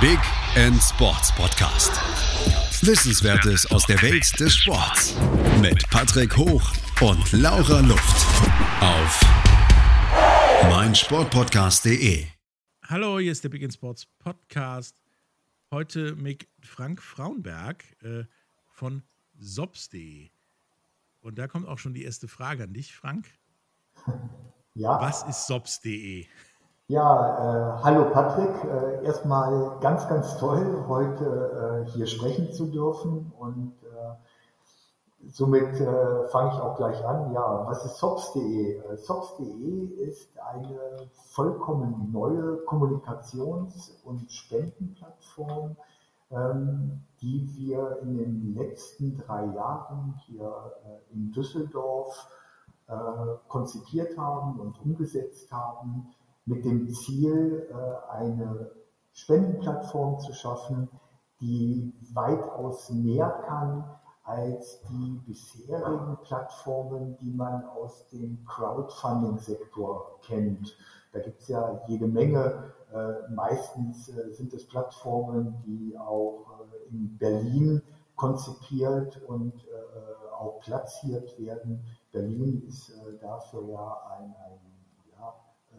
Big End Sports Podcast. Wissenswertes aus der Welt des Sports mit Patrick Hoch und Laura Luft auf meinsportpodcast.de. Hallo, hier ist der Big End Sports Podcast. Heute mit Frank Frauenberg äh, von Sobs.de. Und da kommt auch schon die erste Frage an dich, Frank. Ja. Was ist Sobs.de? Ja, äh, hallo Patrick. Äh, erstmal ganz, ganz toll, heute äh, hier sprechen zu dürfen und äh, somit äh, fange ich auch gleich an. Ja, was ist Sops.de? Äh, Sops.de ist eine vollkommen neue Kommunikations- und Spendenplattform, ähm, die wir in den letzten drei Jahren hier in Düsseldorf konzipiert haben und umgesetzt haben mit dem Ziel, äh, eine Spendenplattform zu schaffen, die weitaus mehr kann als die bisherigen Plattformen, die man aus dem Crowdfunding-Sektor kennt. Da gibt es ja jede Menge. Äh, meistens äh, sind es Plattformen, die auch in Berlin konzipiert und auch platziert werden. Berlin ist dafür ja ein, ein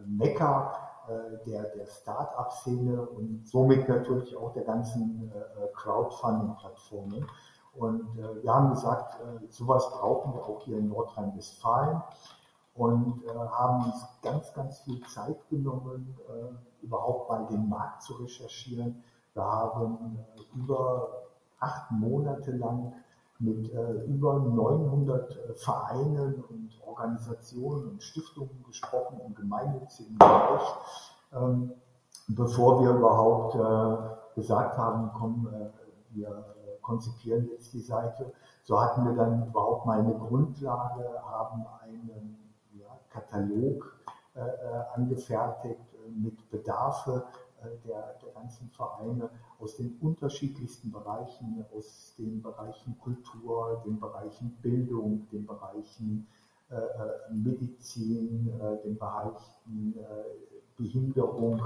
Mekka äh, der, der Start-up-Szene und somit natürlich auch der ganzen äh, Crowdfunding-Plattformen. Und äh, wir haben gesagt, sowas brauchen wir auch hier in Nordrhein-Westfalen und haben uns ganz, ganz viel Zeit genommen, überhaupt mal den Markt zu recherchieren. Wir haben über acht Monate lang mit äh, über 900 äh, Vereinen und Organisationen und Stiftungen gesprochen im gemeinnützigen Bereich, ähm, bevor wir überhaupt äh, gesagt haben, komm, äh, wir konzipieren jetzt die Seite. So hatten wir dann überhaupt mal eine Grundlage, haben einen ja, Katalog äh, äh, angefertigt mit Bedarfe der, der ganzen Vereine aus den unterschiedlichsten Bereichen, aus den Bereichen Kultur, den Bereichen Bildung, den Bereichen äh, äh Medizin, äh, den Bereichen äh, Behinderung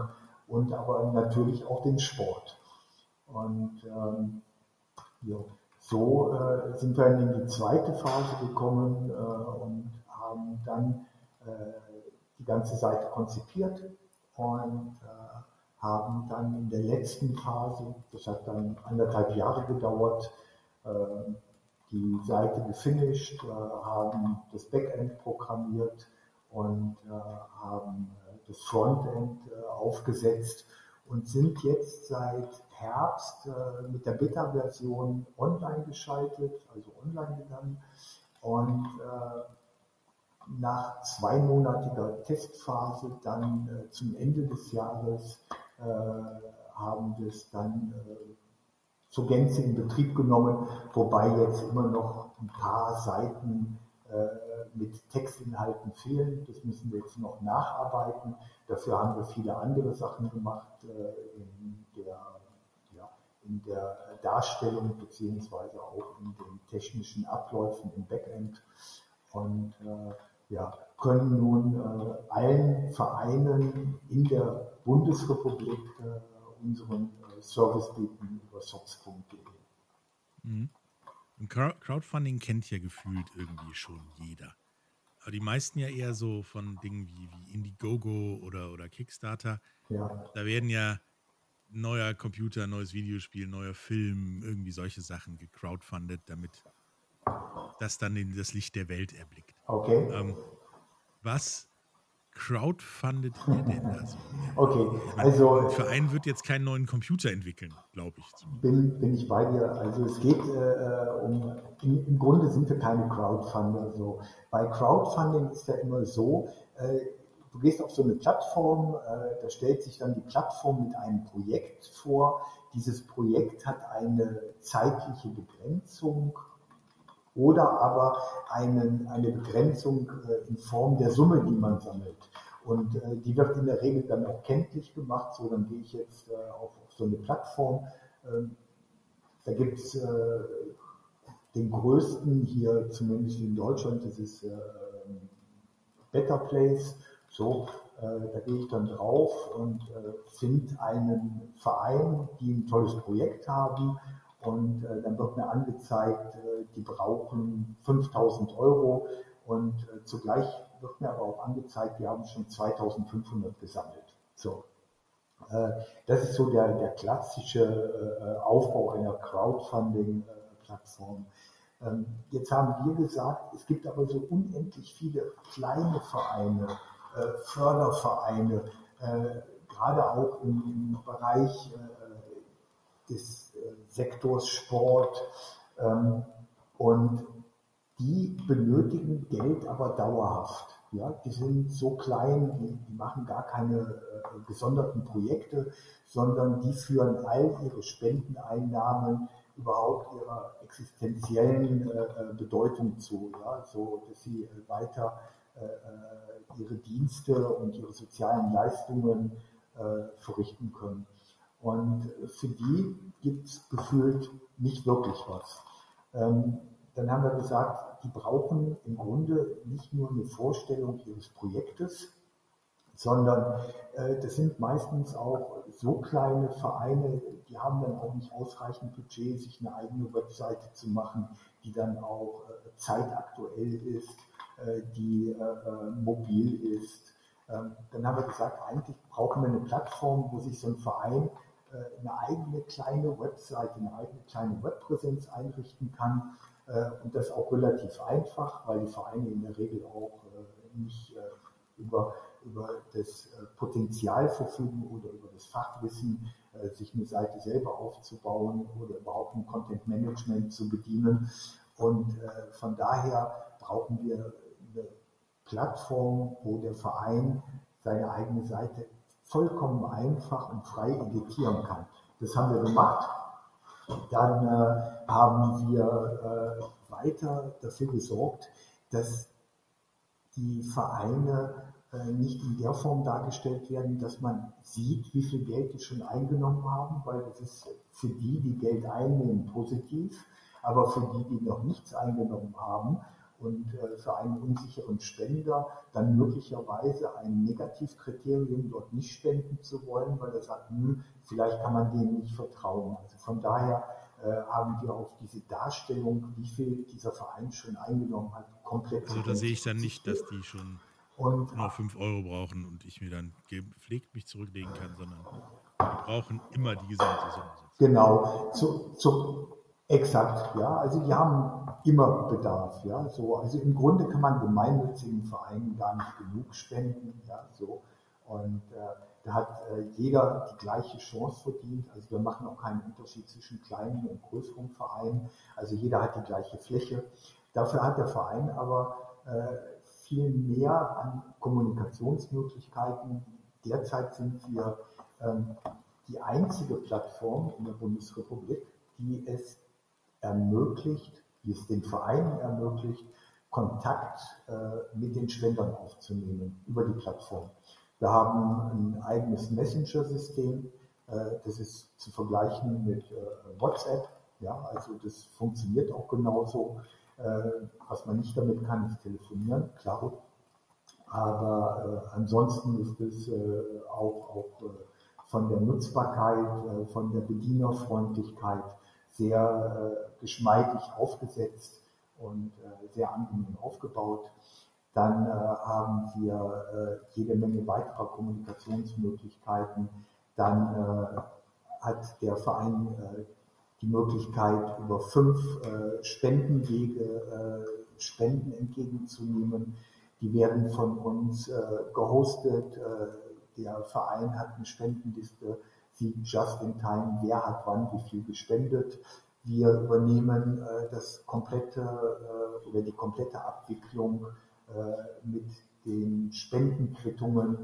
und aber natürlich auch den Sport. Und ähm, ja, so äh, sind wir in die zweite Phase gekommen äh, und haben dann die ganze Seite konzipiert und haben dann in der letzten Phase, das hat dann anderthalb Jahre gedauert, äh, die Seite gefinisht, äh, haben das Backend programmiert und äh, haben das Frontend aufgesetzt und sind jetzt seit Herbst mit der Beta-Version online geschaltet, also online gegangen. Und nach zweimonatiger Testphase dann zum Ende des Jahres äh, haben wir es dann äh, zur Gänze in Betrieb genommen, wobei jetzt immer noch ein paar Seiten äh, mit Textinhalten fehlen. Das müssen wir jetzt noch nacharbeiten. Dafür haben wir viele andere Sachen gemacht in der, ja, in der Darstellung beziehungsweise auch in den technischen Abläufen im Backend. Und ja, können nun äh, allen Vereinen in der Bundesrepublik äh, unseren äh, Service bieten über sox.de. Mhm. Crowdfunding kennt ja gefühlt irgendwie schon jeder. Aber die meisten ja eher so von Dingen wie, wie Indiegogo oder, oder Kickstarter. Ja. Da werden ja neuer Computer, neues Videospiel, neuer Film, irgendwie solche Sachen gecrowdfundet, damit das dann in das Licht der Welt erblickt. Okay. Ähm, was crowdfundet ihr denn da so? Okay, also. Ein Verein wird jetzt keinen neuen Computer entwickeln, glaube ich. Bin, bin ich bei dir. Also es geht äh, um, im, im, Grunde sind wir keine Crowdfunder. So. Bei Crowdfunding ist ja immer so, äh, du gehst auf so eine Plattform, äh, da stellt sich dann die Plattform mit einem Projekt vor. Dieses Projekt hat eine zeitliche Begrenzung oder aber einen, eine Begrenzung äh, in Form der Summe, die man sammelt. Und äh, die wird in der Regel dann auch kenntlich gemacht. So, dann gehe ich jetzt äh, auf, auf, so eine Plattform. Ähm, da gibt es den größten hier, zumindest in Deutschland, das ist Better Place. So, da gehe ich dann drauf und finde einen Verein, die ein tolles Projekt haben und dann wird mir angezeigt, die brauchen 5000 Euro und zugleich wird mir aber auch angezeigt, wir haben schon 2500 gesammelt. So. Das ist so der, der klassische Aufbau einer Crowdfunding-Plattform. Ähm, jetzt haben wir gesagt, es gibt aber so unendlich viele kleine Vereine, äh, Fördervereine, äh, gerade auch im, Bereich äh, des Sektors Sport. Ähm, und die benötigen Geld aber dauerhaft. Ja, die sind so klein, die, die machen gar keine äh, gesonderten Projekte, sondern die führen all ihre Spendeneinnahmen überhaupt ihrer existenziellen äh, äh, Bedeutung zu, ja, so dass sie äh, weiter äh, ihre Dienste und ihre sozialen Leistungen äh, verrichten können. Und für die gibt es gefühlt nicht wirklich was. Ähm, dann haben wir gesagt, die brauchen im Grunde nicht nur eine Vorstellung ihres Projektes, sondern äh, das sind meistens auch so kleine Vereine, die haben dann auch nicht ausreichend Budget, sich eine eigene Webseite zu machen, die dann auch äh, zeitaktuell ist, äh, die äh, äh, mobil ist. Ähm, dann haben wir gesagt, eigentlich brauchen wir eine Plattform, wo sich so ein Verein eine eigene kleine Webseite, eine eigene kleine Webpräsenz einrichten kann. und das auch relativ einfach, weil die Vereine in der Regel auch nicht über über das äh, Potenzial verfügen oder über das Fachwissen, äh, sich eine Seite selber aufzubauen oder überhaupt ein Content Management zu bedienen. Und äh, von daher brauchen wir eine Plattform, wo der Verein seine eigene Seite vollkommen einfach und frei editieren kann. Das haben wir gemacht. Dann äh, haben wir äh, weiter dafür gesorgt, dass die Vereine äh, nicht in der Form dargestellt werden, dass man sieht, wie viel Geld die schon eingenommen haben, weil das ist für die, die Geld einnehmen, positiv, aber für die, die noch nichts eingenommen haben und äh, für einen unsicheren Spender dann möglicherweise ein Negativkriterium dort nicht spenden zu wollen, weil er sagt, hm, vielleicht kann man denen nicht vertrauen. Also von daher äh, haben wir auf diese Darstellung, wie viel dieser Verein schon eingenommen hat, komplett. Also da sehe ich dann nicht, dass die schon und nur 5 Euro brauchen und ich mir dann gepflegt mich zurücklegen kann, sondern wir brauchen immer die gesamte Summe. Genau, zu, zu, exakt, ja. Also die haben immer Bedarf, ja. So, also im Grunde kann man gemeinnützigen Vereinen gar nicht genug spenden, ja, so. Und äh, da hat äh, jeder die gleiche Chance verdient. Also wir machen auch keinen Unterschied zwischen kleinen und größeren Vereinen. Also jeder hat die gleiche Fläche. Dafür hat der Verein aber äh, viel mehr an Kommunikationsmöglichkeiten. Derzeit sind wir ähm, die einzige Plattform in der Bundesrepublik, die es ermöglicht, die es den Vereinen ermöglicht, Kontakt äh, mit den Spendern aufzunehmen über die Plattform. Wir haben ein eigenes Messenger-System, äh, das ist zu vergleichen mit äh, WhatsApp. Ja, also das funktioniert auch genauso. Was man nicht damit kann, ist telefonieren, klar. Aber ansonsten ist es auch, auch von der Nutzbarkeit, von der Bedienerfreundlichkeit sehr geschmeidig aufgesetzt und sehr angenehm aufgebaut. Dann haben wir jede Menge weiterer Kommunikationsmöglichkeiten. Dann hat der Verein die Möglichkeit, über fünf äh, Spendenwege äh, Spenden entgegenzunehmen. Die werden von uns äh, gehostet. Äh, der Verein hat eine Spendenliste, sieht just in time, wer hat wann wie viel gespendet. Wir übernehmen äh, das komplette äh, oder die komplette Abwicklung mit den Spendenquittungen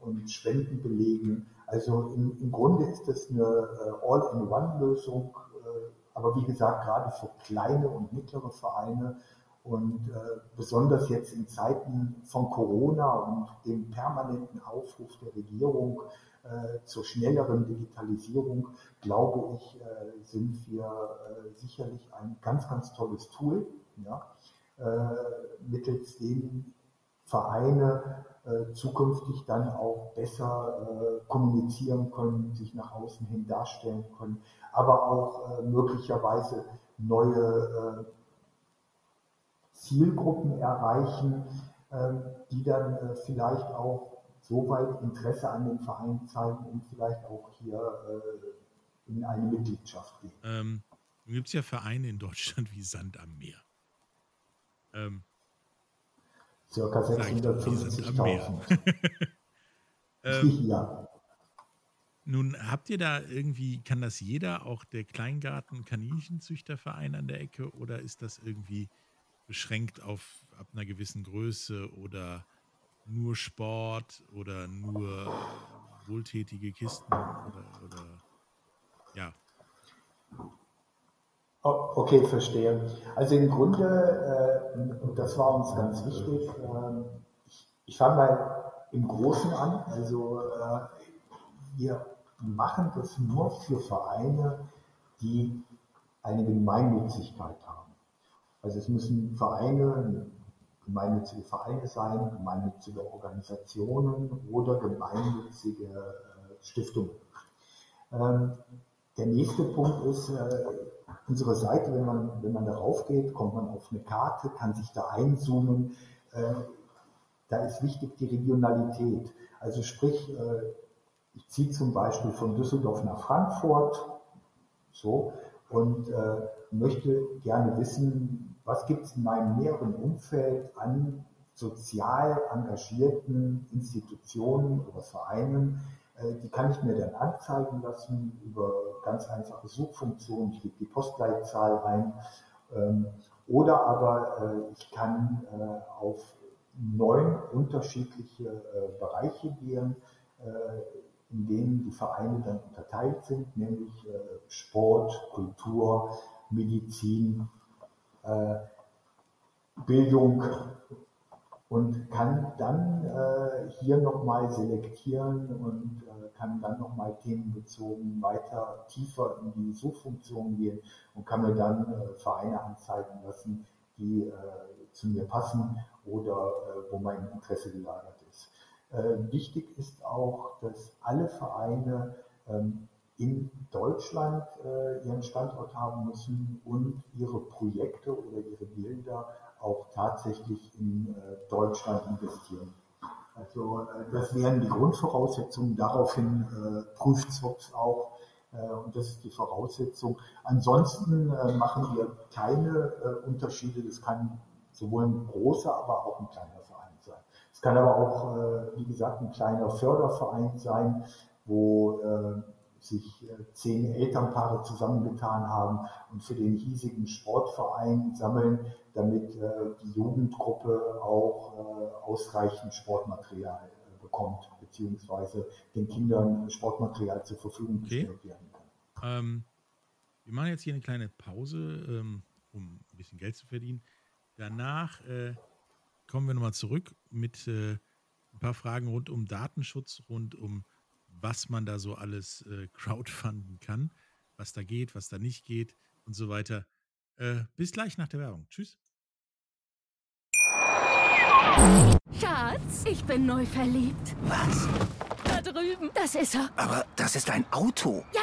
und Spendenbelegen also im, im Grunde ist das eine äh, All-in-One-Lösung, äh, aber wie gesagt, gerade für kleine und mittlere Vereine und äh, besonders jetzt in Zeiten von Corona und dem permanenten Aufruf der Regierung äh, zur schnelleren Digitalisierung, glaube ich, äh, sind wir äh, sicherlich ein ganz, ganz tolles Tool, ja, mittels dem Vereine äh, zukünftig dann auch besser äh, kommunizieren können, sich nach außen hin darstellen können, aber auch äh, möglicherweise neue äh, Zielgruppen erreichen, ähm, die dann äh, vielleicht auch so weit Interesse an dem Verein zeigen und vielleicht auch hier äh, in eine Mitgliedschaft gehen. Ähm, nun gibt es ja Vereine in Deutschland wie Sand am Meer. Ähm, Circa 650.000. ähm, ja. Nun habt ihr da irgendwie, kann das jeder, auch der Kleingarten-Kaninchenzüchterverein an der Ecke, oder ist das irgendwie beschränkt auf ab einer gewissen Größe oder nur Sport oder nur wohltätige Kisten oder, oder ja. Okay, verstehe. Also im Grunde, äh, und das war uns ganz wichtig, äh, ich, ich fange mal im Großen an. Also äh, wir machen das nur für Vereine, die eine Gemeinnützigkeit haben. Also es müssen Vereine, gemeinnützige Vereine sein, gemeinnützige Organisationen oder gemeinnützige äh, Stiftungen. Ähm, der nächste Punkt ist, äh, unsere Seite, wenn man, wenn man darauf geht, kommt man auf eine Karte, kann sich da einzoomen. Äh, da ist wichtig die Regionalität. Also sprich, ich ziehe zum Beispiel von Düsseldorf nach Frankfurt, so, und möchte gerne wissen, was gibt es in meinem näheren Umfeld an sozial engagierten Institutionen oder Vereinen, äh, die kann ich mir dann anzeigen lassen über ganz einfache Suchfunktionen. Ich gebe die Postleitzahl ein. Ähm, oder aber äh, ich kann äh, auf neun unterschiedliche Bereiche gehen, in denen die Vereine dann unterteilt sind, nämlich Sport, Kultur, Medizin, Bildung und kann dann äh, hier nochmal selektieren und äh, kann dann nochmal themenbezogen weiter tiefer in die Suchfunktion gehen und kann mir dann äh, Vereine anzeigen lassen, die äh, zu mir passen oder äh, wo mein Interesse gelagert ist. Äh, wichtig ist auch, dass alle Vereine ähm, in Deutschland äh, ihren Standort haben müssen und ihre Projekte oder ihre Bilder auch tatsächlich in äh, Deutschland investieren. Also äh, das wären die Grundvoraussetzungen. Daraufhin äh, prüft SWOPS auch und das ist die Voraussetzung. Ansonsten machen wir keine Unterschiede. Das kann sowohl ein großer, aber auch ein kleiner Verein sein. Es kann aber auch, wie gesagt, ein kleiner Förderverein sein, wo sich äh, zehn Elternpaare zusammengetan haben und für den hiesigen Sportverein sammeln, damit äh, die Jugendgruppe auch äh, ausreichend Sportmaterial bekommt, beziehungsweise den Kindern Sportmaterial zur Verfügung gestellt okay. werden kann. Ähm, wir machen jetzt hier eine kleine Pause, ähm, um ein bisschen Geld zu verdienen. Danach äh, kommen wir nochmal zurück mit äh, ein paar Fragen rund um Datenschutz, rund um was man da so alles äh, crowdfunden kann, was da geht, was da nicht geht und so weiter. Äh, bis gleich nach der Werbung. Tschüss. Schatz, ich bin neu verliebt. Was? Da drüben. Das ist er. Aber das ist ein Auto. Ja,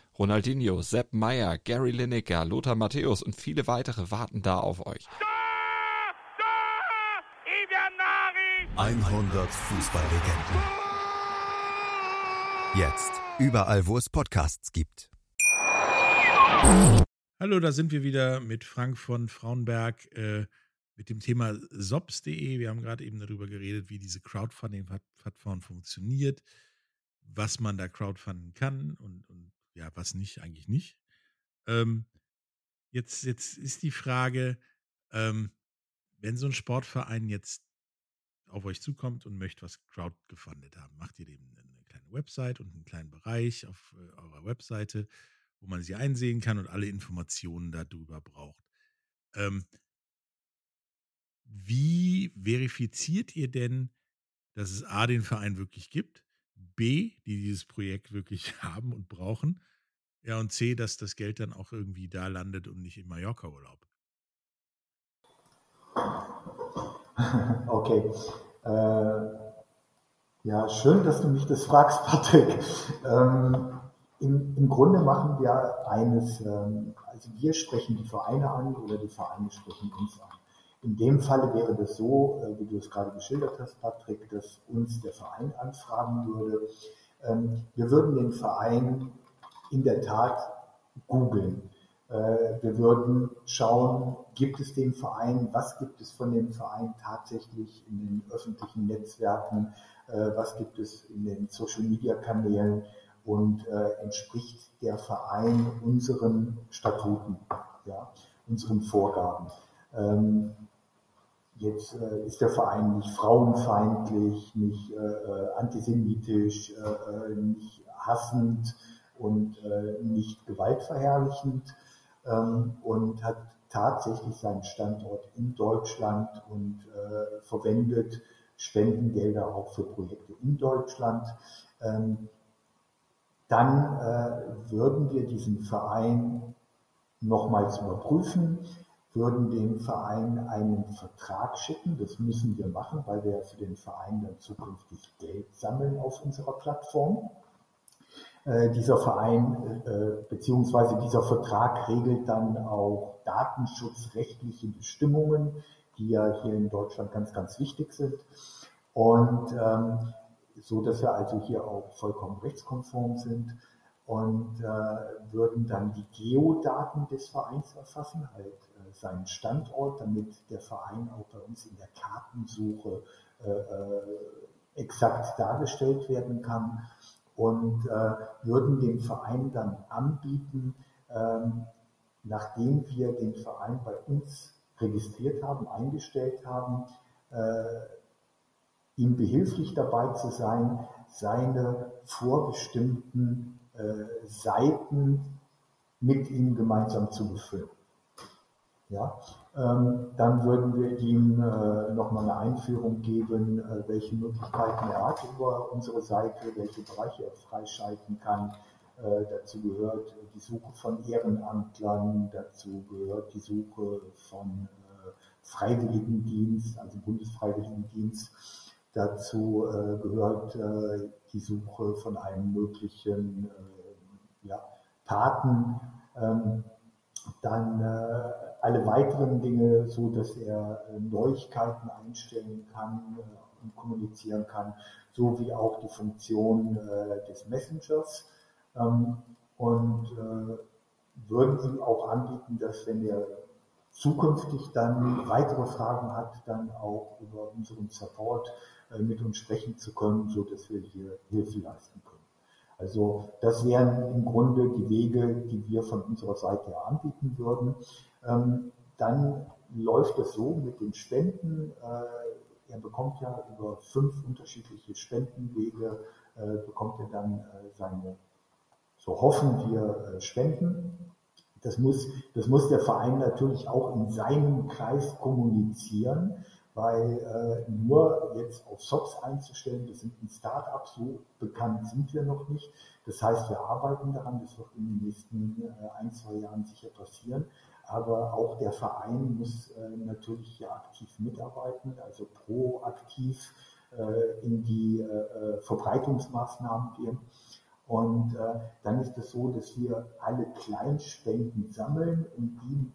Ronaldinho, Sepp Meyer, Gary Lineker, Lothar Matthäus und viele weitere warten da auf euch. 100 Fußballlegenden. Jetzt. Überall, wo es Podcasts gibt. Hallo, da sind wir wieder mit Frank von Frauenberg äh, mit dem Thema sops.de. Wir haben gerade eben darüber geredet, wie diese Crowdfunding-Plattform funktioniert, was man da crowdfunden kann und, und ja, was nicht, eigentlich nicht. Ähm, jetzt, jetzt ist die Frage, ähm, wenn so ein Sportverein jetzt auf euch zukommt und möchte was crowdgefundet haben, macht ihr dem eine eine Website und einen kleinen Bereich auf äh, eurer Webseite, wo man sie einsehen kann und alle Informationen darüber braucht. Ähm, wie verifiziert ihr denn, dass es A, den Verein wirklich gibt, B, die dieses Projekt wirklich haben und brauchen, ja, und C, dass das Geld dann auch irgendwie da landet und nicht im Mallorca-Urlaub? Okay. Äh, ja, schön, dass du mich das fragst, Patrick. Ähm, im, Im Grunde machen wir eines, ähm, also wir sprechen die Vereine an oder die Vereine sprechen uns an. In dem Falle wäre das so, äh, wie du es gerade geschildert hast, Patrick, dass uns der Verein anfragen würde. Ähm, wir würden den Verein in der Tat googeln. Äh, wir würden schauen, gibt es den Verein, was gibt es von dem Verein tatsächlich in den öffentlichen Netzwerken, äh, was gibt es in den Social-Media-Kanälen und entspricht der Verein unseren Statuten, ja, unseren Vorgaben. Jetzt ist der Verein nicht frauenfeindlich, nicht antisemitisch, nicht hassend und nicht gewaltverherrlichend ähm, und hat tatsächlich seinen Standort in Deutschland und äh, verwendet Spendengelder auch für Projekte in Deutschland. Ähm, dann äh, würden wir diesen Verein nochmals überprüfen, würden dem Verein einen Vertrag schicken. Das müssen wir machen, weil wir für den Verein dann zukünftig Geld sammeln auf unserer Plattform. Äh, dieser Verein äh, beziehungsweise dieser Vertrag regelt dann auch datenschutzrechtliche Bestimmungen, die ja hier in Deutschland ganz, ganz wichtig sind. Und ähm, so, dass wir also hier auch vollkommen rechtskonform sind und äh, würden dann die Geodaten des Vereins erfassen, halt äh, seinen Standort, damit der Verein auch bei uns in der Kartensuche äh, äh exakt dargestellt werden kann. Und äh, würden dem Verein dann anbieten, ähm, nachdem wir den Verein bei uns registriert haben, eingestellt haben, äh, ihm behilflich dabei zu sein, seine vorbestimmten Seiten mit ihm gemeinsam zu befüllen. Ja, ähm, dann würden wir ihm äh, nochmal eine Einführung geben, äh, welche Möglichkeiten er hat über unsere Seite, welche Bereiche er freischalten kann. Äh, dazu gehört die Suche von Ehrenamtlern, dazu gehört die Suche von äh, Freiwilligendienst, also Bundesfreiwilligendienst. Dazu äh, gehört äh, die Suche von einem möglichen ja, Paten. Ähm, dann alle weiteren Dinge, so dass er äh, Neuigkeiten einstellen kann äh, und kommunizieren kann, so wie auch die Funktion äh, des Messengers. Ähm, und würden ihm auch anbieten, dass wenn er zukünftig dann weitere Fragen hat, dann auch über unseren Support mit uns sprechen zu können, so dass wir hier Hilfe leisten können. Also das wären im Grunde die Wege, die wir von unserer Seite anbieten würden. Ähm, dann läuft es so mit den Spenden. Äh, er bekommt ja über fünf unterschiedliche Spendenwege, äh, bekommt er dann äh, seine, so hoffen wir, Spenden. Das muss, das muss der Verein natürlich auch in seinem Kreis kommunizieren, weil äh, nur jetzt auf SOPs einzustellen, wir sind ein Start-up, so bekannt sind wir noch nicht. Das heißt, wir arbeiten daran, das wird in den nächsten äh, ein, zwei Jahren sicher passieren aber auch der Verein muss äh, natürlich hier aktiv mitarbeiten, also proaktiv äh, in die äh, Verbreitungsmaßnahmen gehen. Und dann ist es so, dass wir alle Kleinspenden sammeln und die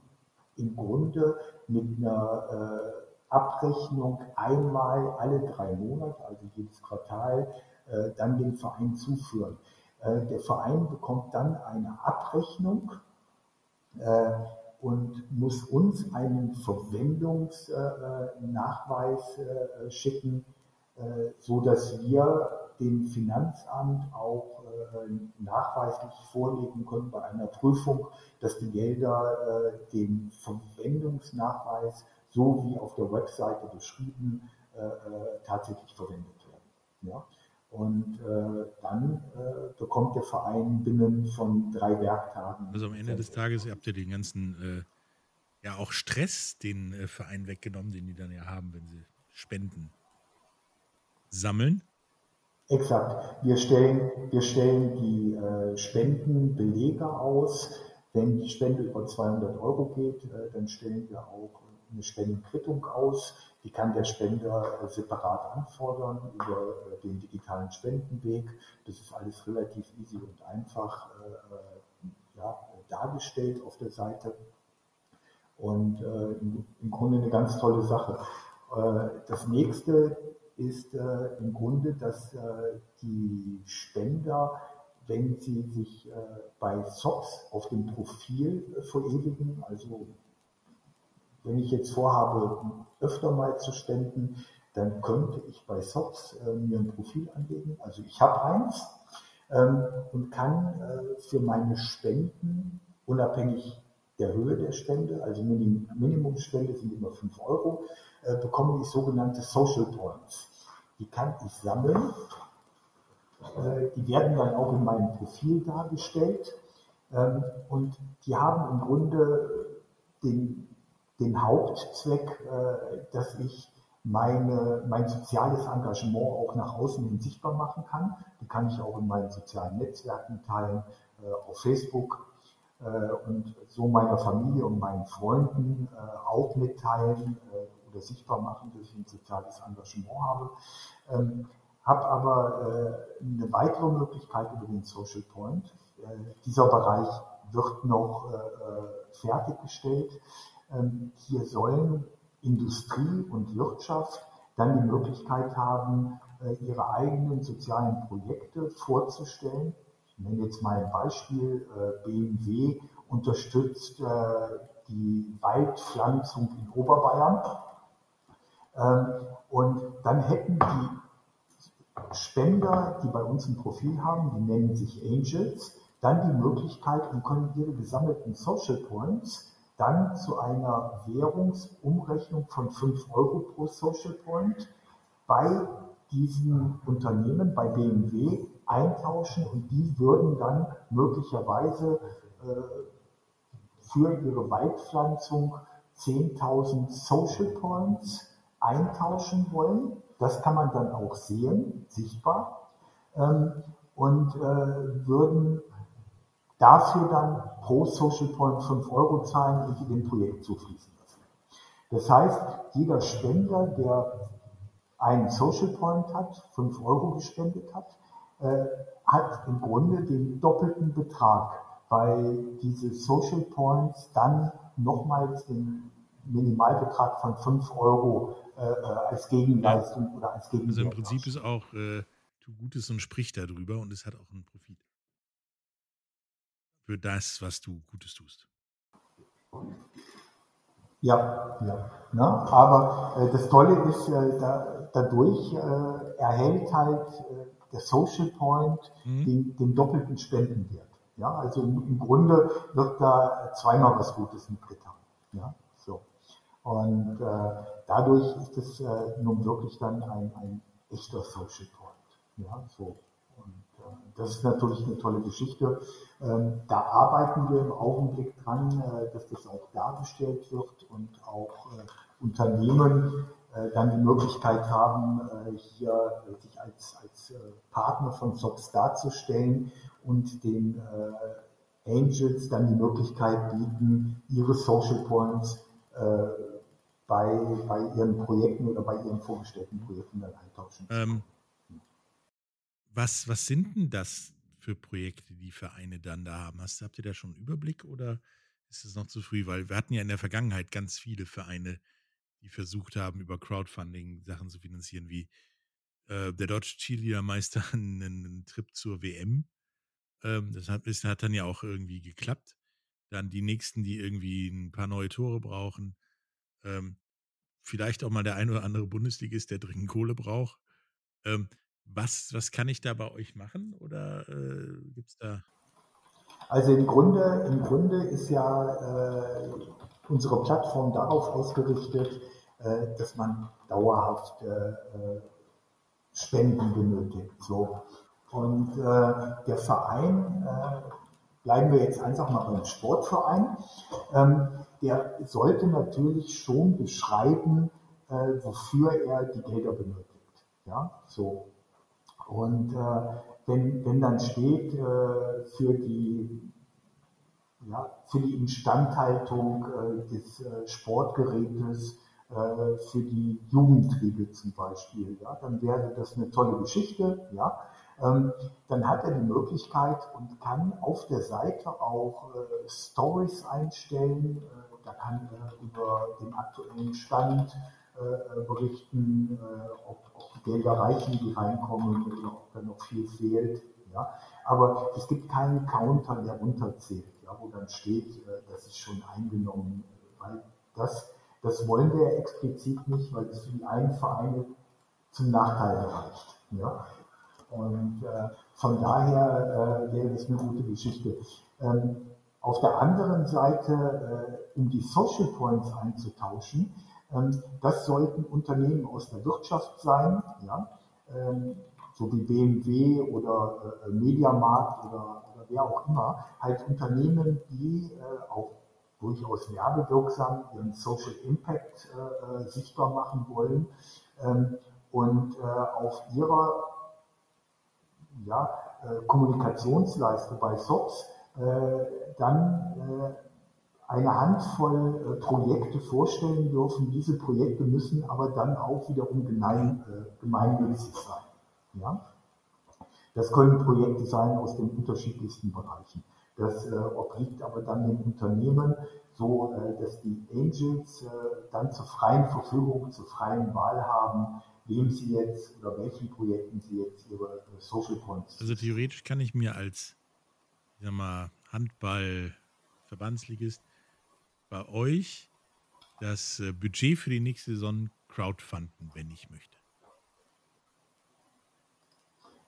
im Grunde mit einer Abrechnung einmal alle drei Monate, also jedes Quartal, dann dem Verein zuführen. Der Verein bekommt dann eine Abrechnung und muss uns einen Verwendungsnachweis äh, schicken, äh, so dass wir dem Finanzamt auch äh, nachweislich vorlegen können bei einer Prüfung, dass die Gelder dem Verwendungsnachweis, so wie auf der Webseite beschrieben, tatsächlich verwendet werden. Ja? Und äh, dann äh, bekommt der Verein binnen von drei Werktagen. Also am Ende des Tages habt ihr den ganzen, äh, ja auch Stress den äh, Verein weggenommen, den die dann ja haben, wenn sie Spenden sammeln. Exakt. Wir stellen, wir stellen die äh, Spendenbelege aus. Wenn die Spende über 200 Euro geht, äh, dann stellen wir auch eine Spendenquittung aus. Die kann der Spender äh, separat anfordern über äh, den digitalen Spendenweg. Das ist alles relativ easy und einfach äh, ja, dargestellt auf der Seite. Und im, Grunde eine ganz tolle Sache. das nächste ist im Grunde, dass die Spender, wenn sie sich äh, bei SOX auf dem Profil äh, verewigen, also wenn ich jetzt vorhabe, öfter mal zu spenden, dann könnte ich bei SOX äh, mir ein Profil anlegen. Also ich habe eins ähm, und kann äh, für meine Spenden unabhängig der Höhe der Spende, also Minim Minimumspende sind immer 5 Euro, äh, bekomme ich sogenannte Social Points. Die kann ich sammeln. Äh, die werden dann auch in meinem Profil dargestellt. Ähm, und die haben im Grunde den, den Hauptzweck, äh, dass ich meine, mein soziales Engagement auch nach außen hin sichtbar machen kann. Die kann ich auch in meinen sozialen Netzwerken teilen, äh, auf Facebook und so meiner Familie und meinen Freunden auch mitteilen oder sichtbar machen, dass ich ein soziales Engagement habe. Ähm, habe aber äh, eine weitere Möglichkeit über den Social Point. Äh, dieser Bereich wird noch äh, äh fertiggestellt. Ähm, hier sollen Industrie und Wirtschaft dann die Möglichkeit haben, äh, ihre eigenen sozialen Projekte vorzustellen. Ich nenne jetzt mal ein Beispiel. Äh, BMW unterstützt die Waldpflanzung in Oberbayern. Ähm, und dann hätten die Spender, die bei uns ein Profil haben, die nennen sich Angels, dann die Möglichkeit und können ihre gesammelten Social Points dann zu einer Währungsumrechnung von 5 Euro pro Social Point bei diesen Unternehmen, bei BMW eintauschen und die würden dann möglicherweise äh, für ihre Waldpflanzung 10.000 Social Points eintauschen wollen. Das kann man dann auch sehen, sichtbar, ähm, und äh, würden dafür dann pro Social Point 5 Euro zahlen und die dem Projekt zufließen lassen. Das heißt, jeder Spender, der einen Social Point hat, 5 Euro gespendet hat, äh, hat im Grunde den doppelten Betrag, weil diese Social Points dann nochmals den Minimalbetrag von 5 Euro äh, äh, als Gegenleistung oder als Gegenwert. Also im Prinzip ist auch, äh, tu Gutes und sprich darüber und es hat auch einen Profit. Für das, was du Gutes tust. Ja, ja. Na, aber äh, das Tolle ist, äh, da, dadurch äh, erhält halt äh, der Social Point mhm. den, den, doppelten Spendenwert. Ja, also im, im, Grunde wird da zweimal was Gutes mitgetan. Ja, so. Und äh, dadurch ist es äh, nun wirklich dann ein, ein echter Social Point. Ja, so. Das ist natürlich eine tolle Geschichte. Ähm, da arbeiten wir im Augenblick dran, äh, dass das auch dargestellt wird und auch äh, Unternehmen äh, dann die Möglichkeit haben, hier sich als, als Partner von SOX darzustellen und den Angels dann die Möglichkeit bieten, ihre Social Points bei, bei ihren Projekten oder bei ihren vorgestellten Projekten dann eintauschen. Ähm, was, was sind denn das für Projekte, die Vereine dann da haben? Hast, habt ihr da schon einen Überblick oder ist es noch zu früh? Weil wir hatten ja in der Vergangenheit ganz viele Vereine, die versucht haben, über Crowdfunding Sachen zu finanzieren, wie äh, der Deutsche Cheerleadermeister einen, einen Trip zur WM. Ähm, das hat, das hat dann ja auch irgendwie geklappt. Dann die nächsten, die irgendwie ein paar neue Tore brauchen. Ähm, vielleicht auch mal der ein oder andere Bundesligist, der dringend Kohle braucht. Ähm, was, was kann ich da bei euch machen oder äh, gibt es da? Also im Grunde, im Grunde ist ja äh, unsere Plattform darauf ausgerichtet, äh, dass man dauerhaft äh, Spenden benötigt. So. Und äh, der Verein, äh, bleiben wir jetzt einfach mal beim Sportverein, ähm, der sollte natürlich schon beschreiben, äh, wofür er die Gelder benötigt. Ja, so. Und äh, wenn, wenn dann steht, äh, für die ja, für die Instandhaltung äh, des äh, Sportgerätes, äh, für die Jugendtriebe zum Beispiel, ja, dann wäre das eine tolle Geschichte, ja. Ähm, dann hat er die Möglichkeit und kann auf der Seite auch äh, Stories einstellen. Da kann er über den aktuellen Stand berichten, ob, Gelder reichen, die reinkommen oder ob da noch viel fehlt. Ja. Aber es gibt keinen Counter, der runterzählt, ja, wo dann steht, das ist schon eingenommen, weil das das wollen wir explizit nicht, weil es für die einen Vereine zum Nachteil reicht. Ja? Und äh, von daher äh, wäre das eine gute Geschichte. Ähm, auf der anderen Seite, äh, um die Social Points einzutauschen, das sollten Unternehmen aus der Wirtschaft sein, ja? Ähm, so wie BMW oder äh, Mediamarkt oder, oder, wer auch immer, halt Unternehmen, die äh, auch durchaus werbewirksam ihren Social Impact äh, sichtbar machen wollen ähm, und auf ihrer ja, Kommunikationsleiste bei SOPs dann eine Handvoll Projekte vorstellen dürfen. Diese Projekte müssen aber dann auch wiederum gemein, gemeinnützig sein. Ja? Das können Projekte sein aus den unterschiedlichsten Bereichen. Das äh, obliegt aber dann dem Unternehmen, so äh, dass die Angels äh, dann zur freien Verfügung, zur freien Wahl haben, wem sie jetzt oder welchen Projekten sie jetzt ihre Social Points. Also theoretisch kann ich mir als ich sag mal, Handball-Verbandsligist bei euch das äh, Budget für die nächste Saison crowdfunden, wenn ich möchte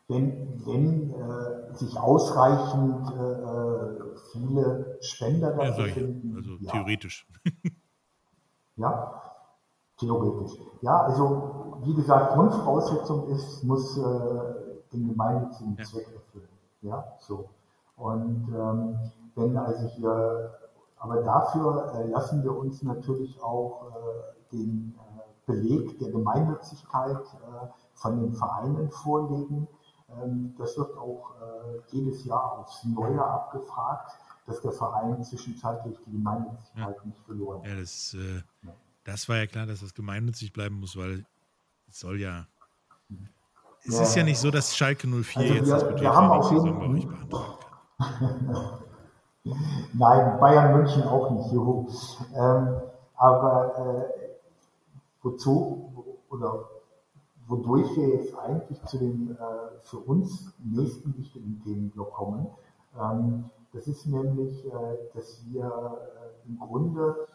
wenn, wenn äh, sich ausreichend äh, viele Spender dafür ja, finden. Also ja. theoretisch. ja, theoretisch. Ja, also wie gesagt, Grundvoraussetzung ist, muss äh, den gemeinnützigen ja. Zweck erfüllen. Ja, so. Und ähm, wenn also hier, aber dafür äh, lassen wir uns natürlich auch äh, den äh, Beleg der Gemeinnützigkeit von den Vereinen vorlegen ähm, das wird auch jedes Jahr aufs Neue abgefragt, dass der Verein zwischenzeitlich die Gemeinnützigkeit ja. nicht verloren hat. Ja, das, äh, das war ja klar, dass das gemeinnützig bleiben muss, weil es soll ja. Es ja. ist ja nicht so, dass Schalke 04 also jetzt wir, das Budget wir haben auf jeden beantragen kann. Nein, Bayern München auch nicht, juhu. Ähm, aber äh, wozu oder wodurch wir jetzt eigentlich zu den äh, für uns nächsten wichtigen Themenblock kommen. Ähm, das ist nämlich, äh, dass wir äh, im Grunde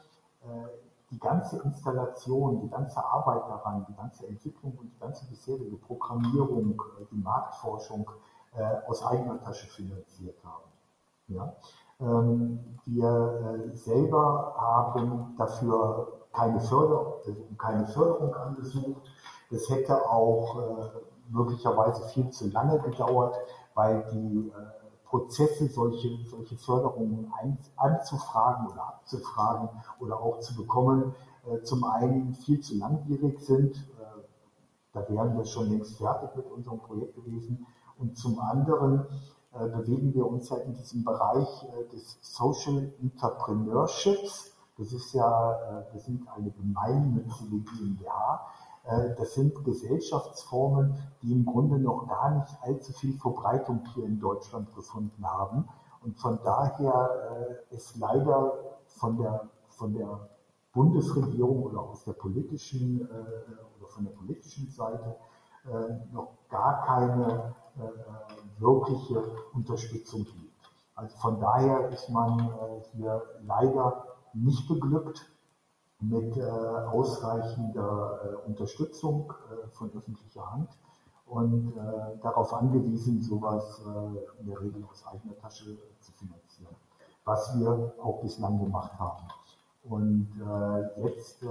äh, die ganze Installation, die ganze Arbeit daran, die ganze Entwicklung und die ganze bisherige Programmierung, äh, die Marktforschung aus eigener Tasche finanziert haben. Ja? Ähm, wir selber haben dafür keine, Förder also keine Förderung angesucht es hätte auch äh, möglicherweise viel zu lange gedauert, weil die äh, Prozesse, solche, solche Förderungen ein, anzufragen oder abzufragen oder auch zu bekommen, äh, zum einen viel zu langwierig sind. Äh, da wären wir schon längst fertig mit unserem Projekt gewesen. Und zum anderen äh, bewegen wir uns ja in diesem Bereich äh, des Social Entrepreneurships. Das ist ja, wir sind eine gemeinnützige GmbH äh, das sind Gesellschaftsformen, die im Grunde noch gar nicht allzu viel Verbreitung hier in Deutschland gefunden haben. Und von daher äh, ist leider von der, von der Bundesregierung oder aus der politischen äh, oder von der politischen Seite noch gar keine wirkliche Unterstützung gibt. Also von daher ist man hier leider nicht beglückt mit äh, ausreichender äh, Unterstützung äh, von öffentlicher Hand und äh, darauf angewiesen, sowas äh, in der Regel aus eigener Tasche zu finanzieren, was wir auch bislang gemacht haben. Und äh, jetzt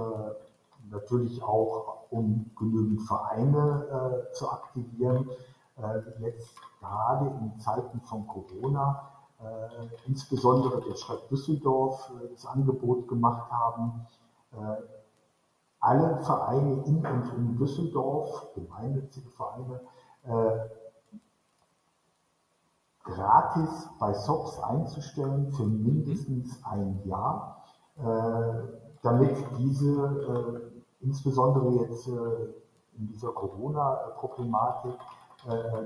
natürlich auch, um genügend Vereine äh, zu aktivieren. Jetzt gerade in Zeiten von Corona, äh, insbesondere der Stadt Düsseldorf, äh, das Angebot gemacht haben, äh, alle Vereine in und um Düsseldorf, gemeinnützige Vereine, gratis bei SOPs einzustellen für mindestens ein Jahr, damit diese insbesondere jetzt in dieser Corona-Problematik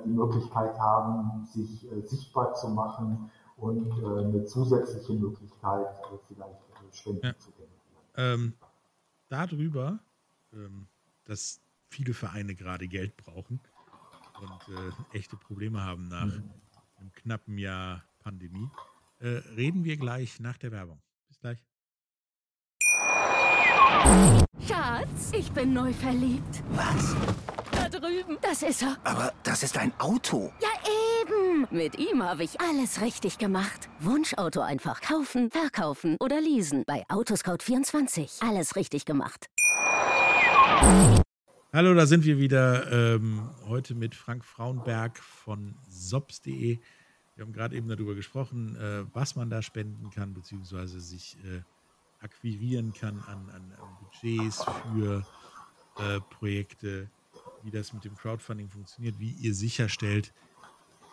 die Möglichkeit haben, sich äh, sichtbar zu machen und äh, eine zusätzliche Möglichkeit vielleicht Spenden ja. zu generieren. Ähm, darüber, ähm, dass viele Vereine gerade Geld brauchen und äh, echte Probleme haben nach mhm. einem knappen Jahr Pandemie, äh, reden wir gleich nach der Werbung. Bis gleich. Schatz, ich bin neu verliebt. Was? Da drüben. Das ist er. Aber das ist ein Auto. Ja, eben. Mit ihm habe ich alles richtig gemacht. Wunschauto einfach kaufen, verkaufen oder leasen. Bei Autoscout24. Alles richtig gemacht. Hallo, da sind wir wieder. Ähm, heute mit Frank Frauenberg von sops.de. Wir haben gerade eben darüber gesprochen, äh, was man da spenden kann, beziehungsweise sich äh, akquirieren kann an, an, an Budgets für äh, Projekte, wie das mit dem Crowdfunding funktioniert, wie ihr sicherstellt,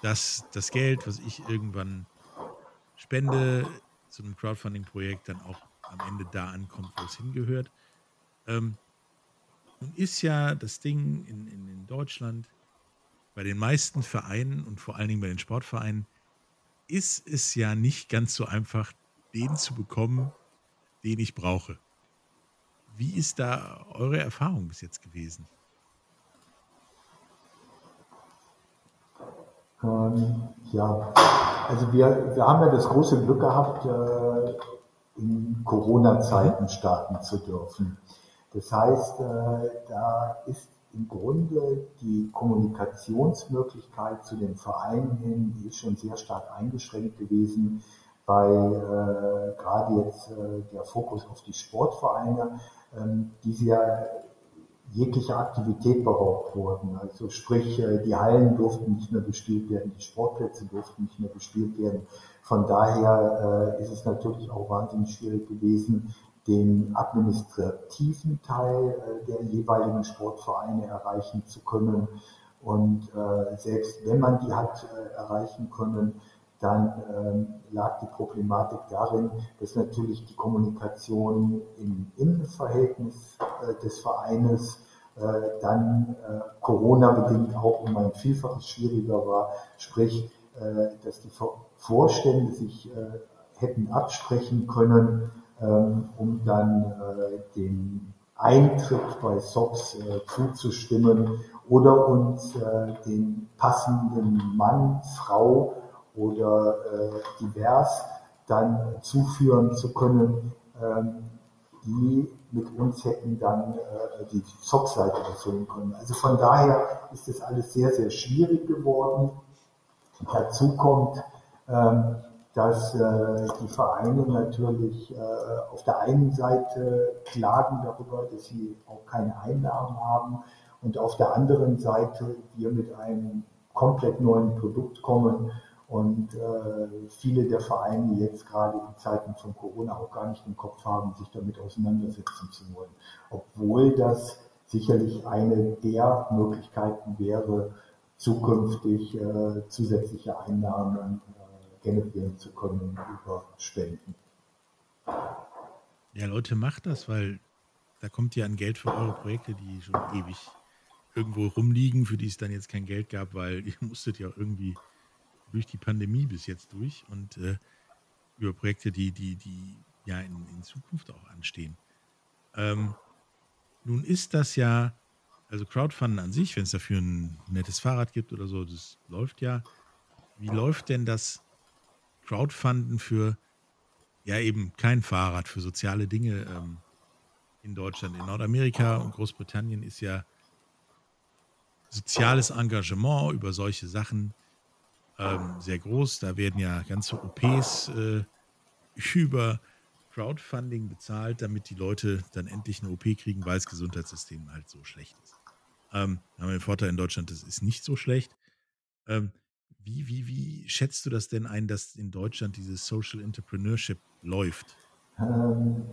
dass das Geld, was ich irgendwann spende zu einem Crowdfunding-Projekt, dann auch am Ende da ankommt, wo es hingehört. Ähm, nun ist ja das Ding in, in, in Deutschland bei den meisten Vereinen und vor allen Dingen bei den Sportvereinen ist es ja nicht ganz so einfach, den zu bekommen, den ich brauche. Wie ist da eure Erfahrung bis jetzt gewesen? Ähm, ja, also wir, wir haben ja das große Glück gehabt, äh, in Corona-Zeiten starten zu dürfen. Das heißt, äh, da ist im Grunde die Kommunikationsmöglichkeit zu den Vereinen hin, die ist schon sehr stark eingeschränkt gewesen bei äh, gerade jetzt äh, der Fokus auf die Sportvereine, ähm, die ja jegliche Aktivität beraubt wurden. Also sprich, äh, die Hallen durften nicht mehr bespielt werden, die Sportplätze durften nicht mehr bespielt werden. Von daher äh, ist es natürlich auch wahnsinnig schwierig gewesen, den administrativen Teil äh, der jeweiligen Sportvereine erreichen zu können. Und selbst wenn man die hat erreichen können, dann ähm, lag die Problematik darin, dass natürlich die Kommunikation im Innenverhältnis äh, des Vereines äh, dann äh, Corona-bedingt auch um ein Vielfaches schwieriger war. Sprich, äh, dass die Vorstände sich äh, hätten absprechen können, ähm, um dann äh, dem Eintritt bei SOPs zuzustimmen oder uns den passenden Mann, Frau oder äh, divers dann zuführen zu können, ähm, die mit uns hätten dann äh, die Zockseite befüllen können. Also von daher ist das alles sehr, sehr schwierig geworden. dazu kommt, ähm, dass äh, die Vereine natürlich äh, auf der einen Seite klagen darüber, dass sie auch keine Einnahmen haben und auf der anderen Seite wir mit einem komplett neuen Produkt kommen, und äh, viele der Vereine jetzt gerade in Zeiten von Corona auch gar nicht im Kopf haben, sich damit auseinandersetzen zu wollen. Obwohl das sicherlich eine der Möglichkeiten wäre, zukünftig äh, zusätzliche Einnahmen äh, generieren zu können über Spenden. Ja, Leute, macht das, weil da kommt ja an Geld für eure Projekte, die schon ewig irgendwo rumliegen, für die es dann jetzt kein Geld gab, weil ihr musstet ja irgendwie durch die Pandemie bis jetzt durch und äh, über Projekte, die, die, die ja in, in Zukunft auch anstehen. Ähm, nun ist das ja, also Crowdfunding an sich, wenn es dafür ein nettes Fahrrad gibt oder so, das läuft ja. Wie läuft denn das Crowdfunding für ja eben kein Fahrrad, für soziale Dinge ähm, in Deutschland? In Nordamerika und Großbritannien ist ja soziales Engagement über solche Sachen ähm, sehr groß. Da werden ja ganze OPs äh, über Crowdfunding bezahlt, damit die Leute dann endlich eine OP kriegen, weil das Gesundheitssystem halt so schlecht ist. Ähm, haben wir den Vorteil in Deutschland, das ist nicht so schlecht. Ähm, wie, wie, wie schätzt du das denn ein, dass in Deutschland dieses Social Entrepreneurship läuft? Ähm,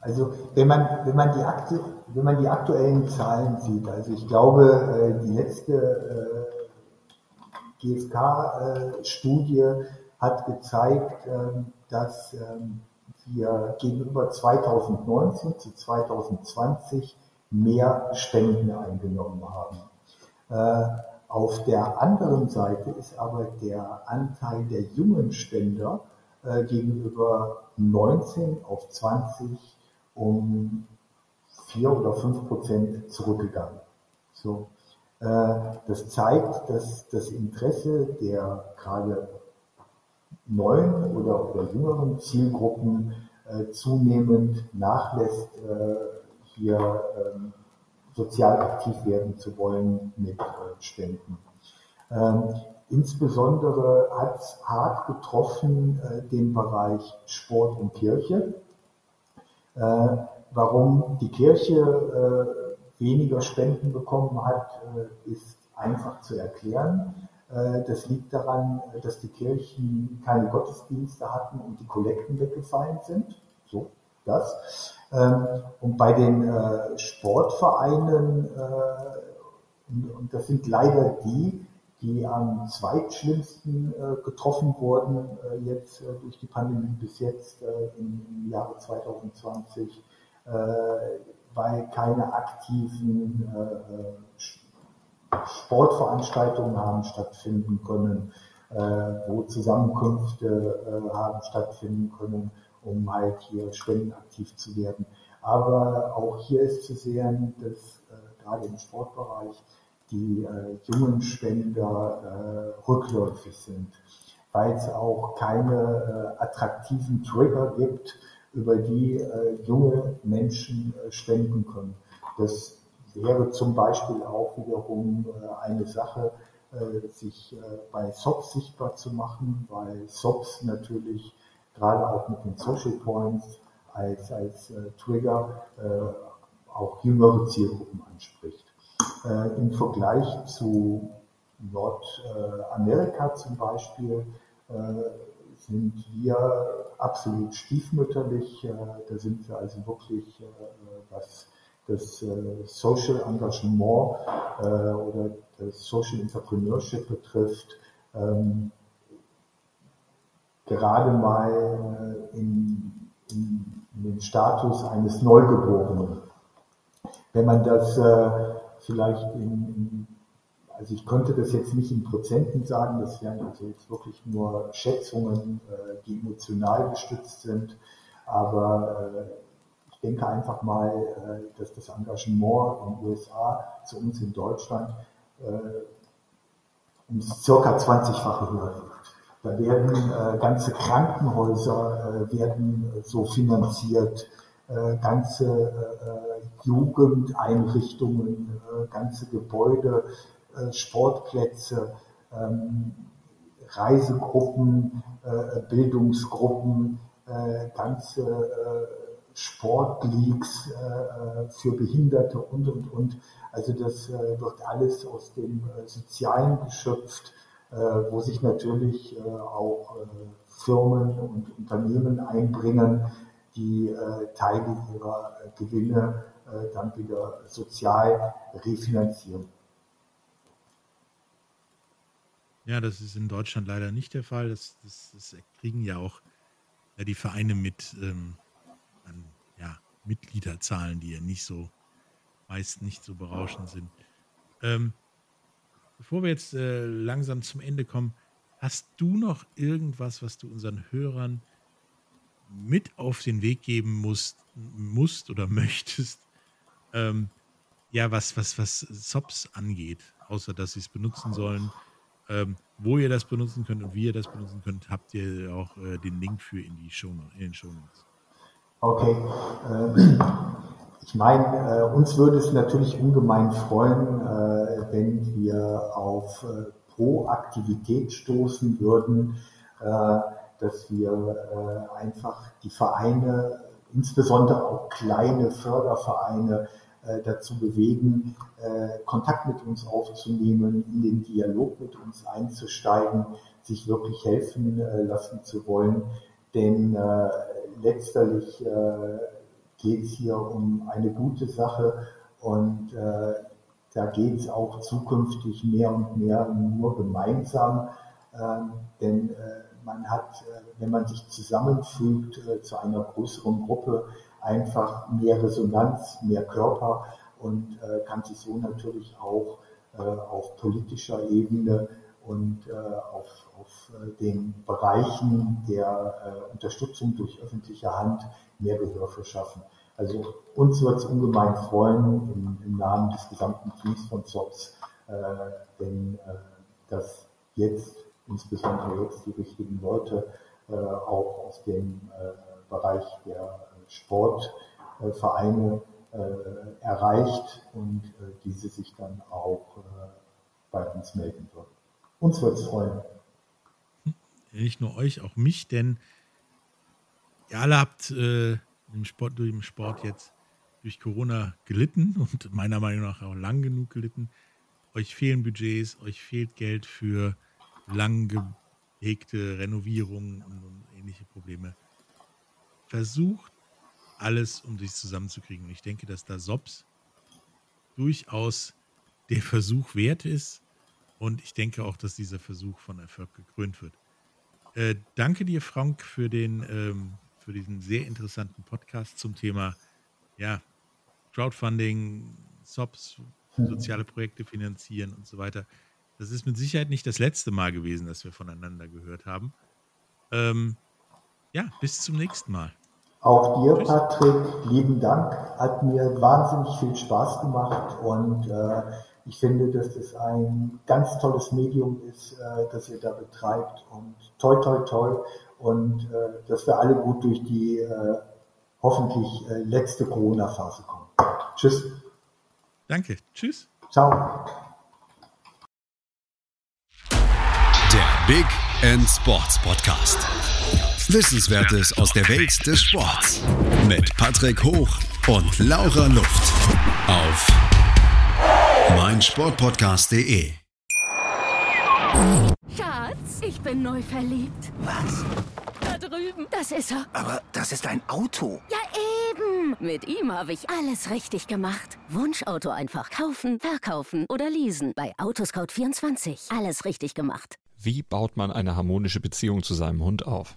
also wenn man, wenn, man die wenn man die aktuellen Zahlen sieht, also ich glaube, äh, die letzte äh, GfK-Studie hat gezeigt, ähm, dass ähm, wir gegenüber 2019 zu 2020 mehr Spenden eingenommen haben. Äh, auf der anderen Seite ist aber der Anteil der jungen Spender äh, gegenüber 19 auf 20 um 4 oder 5 Prozent zurückgegangen. So, äh, das zeigt, dass das Interesse der gerade neuen oder, jüngeren Zielgruppen äh, zunehmend nachlässt, äh, hier ähm, sozial aktiv werden zu wollen mit äh, Spenden. Ähm, insbesondere hat es hart getroffen äh, den Bereich Sport und Kirche. Äh, warum die Kirche äh, weniger Spenden bekommen hat, äh, ist einfach zu erklären. Äh, das liegt daran, dass die Kirchen keine Gottesdienste hatten und die Kollekten weggefallen sind. So, das. Ähm, und bei den äh, Sportvereinen, und das sind leider die, die am zweitschlimmsten getroffen wurden jetzt durch die Pandemie bis jetzt im Jahre 2020, weil keine aktiven Sportveranstaltungen haben stattfinden können, äh, wo Zusammenkünfte äh, haben stattfinden können, um halt hier spendenaktiv zu werden. Aber auch hier ist zu sehen, dass äh, gerade im Sportbereich die äh, jungen Spender äh, rückläufig sind, weil es auch keine äh, attraktiven Trigger gibt, über die äh, junge Menschen äh, spenden können. Das wäre zum Beispiel auch wiederum äh, eine Sache, sich bei SOPs sichtbar zu machen, weil SOPs natürlich gerade auch mit den Social Points als, als Trigger auch jüngere Zielgruppen anspricht. Im Vergleich zu Nordamerika zum Beispiel sind wir absolut stiefmütterlich. Da sind wir also wirklich, was das äh, Social Engagement äh, oder das Social Entrepreneurship betrifft, ähm, gerade mal äh, in, in, in, den Status eines Neugeborenen. Wenn man das äh, vielleicht in, in, also ich könnte das jetzt nicht in Prozenten sagen, das wären also jetzt wirklich nur Schätzungen, äh, die emotional gestützt sind, aber äh, denke einfach mal, äh, dass das Engagement in den USA zu uns in Deutschland um circa 20-fache höher liegt. Da werden ganze Krankenhäuser werden so finanziert, ganze Jugendeinrichtungen, ganze Gebäude, Sportplätze, ähm, Reisegruppen, Bildungsgruppen, ganze Sportleagues äh, für Behinderte und, und, und. Also das äh, wird alles aus dem äh, Sozialen geschöpft, äh, wo sich natürlich äh, auch äh, Firmen und Unternehmen einbringen, die Teile ihrer Gewinne dann wieder sozial refinanzieren. Ja, das ist in Deutschland leider nicht der Fall. Das, das, das kriegen ja auch die Vereine mit. Ähm an ja, Mitgliederzahlen, die ja nicht so, meist nicht so berauschend sind. Ähm, bevor wir jetzt äh, langsam zum Ende kommen, hast du noch irgendwas, was du unseren Hörern mit auf den Weg geben musst, musst oder möchtest? Ähm, ja, was, was, was SOPs angeht, außer dass sie es benutzen sollen. Ähm, wo ihr das benutzen könnt und wie ihr das benutzen könnt, habt ihr auch äh, den Link für in, die Show, in den Show Notes. Okay. Ähm, ich meine, äh, uns würde es natürlich ungemein freuen, äh, wenn wir auf äh, Proaktivität stoßen würden, dass wir einfach die Vereine, insbesondere auch kleine Fördervereine, dazu bewegen, Kontakt mit uns aufzunehmen, in den Dialog mit uns einzusteigen, sich wirklich helfen lassen zu wollen. Denn letztlich geht es hier um eine gute Sache und äh, da geht es auch zukünftig mehr und mehr nur gemeinsam, ähm, denn äh, man hat, äh, wenn man sich zusammenfügt äh, zu einer größeren Gruppe, einfach mehr Resonanz, mehr Körper und äh, kann sich so natürlich auch äh, auf politischer Ebene und äh, auf, auf den Bereichen der Unterstützung durch öffentliche Hand mehr Gehör verschaffen. Also uns wird es ungemein freuen im, im, Namen des gesamten Teams von ZOPS, äh, wenn äh, das jetzt, insbesondere jetzt die richtigen Leute äh, auch aus dem äh, Bereich der Sportvereine äh, erreicht und äh, diese sich dann auch bei uns melden würden. Uns wird es freuen. Nicht nur euch, auch mich, denn ihr alle habt im Sport, durch den Sport jetzt durch Corona gelitten und meiner Meinung nach auch lang genug gelitten. Euch fehlen Budgets, euch fehlt Geld für lang gehegte Renovierungen und, und ähnliche Probleme. Versucht alles, um sich zusammenzukriegen. Und ich denke, dass da SOPS durchaus der Versuch wert ist. Und ich denke auch, dass dieser Versuch von Erfolg gekrönt wird. Äh, danke dir, Frank, für den ähm, für diesen sehr interessanten Podcast zum Thema ja, Crowdfunding, SOPs, mhm. soziale Projekte finanzieren und so weiter. Das ist mit Sicherheit nicht das letzte Mal gewesen, dass wir voneinander gehört haben. Ähm, ja, bis zum nächsten Mal. Auch dir. Patrick, lieben Dank. Hat mir wahnsinnig viel Spaß gemacht und äh, ich finde, dass es ein ganz tolles Medium ist, äh, das ihr da betreibt und toi, toi, toi und äh, dass wir alle gut durch die äh, hoffentlich äh, letzte Corona-Phase kommen. Tschüss. Danke. Tschüss. Ciao. Der Big End Sports Podcast. Wissenswertes aus der Welt des Sports. Mit Patrick Hoch und Laura Luft. Auf meinsportpodcast.de. Schatz, ich bin neu verliebt. Was? Da drüben. Das ist er. Aber das ist ein Auto. Ja, eben. Mit ihm habe ich alles richtig gemacht. Wunschauto einfach kaufen, verkaufen oder leasen. Bei Autoscout24. Alles richtig gemacht. Wie baut man eine harmonische Beziehung zu seinem Hund auf?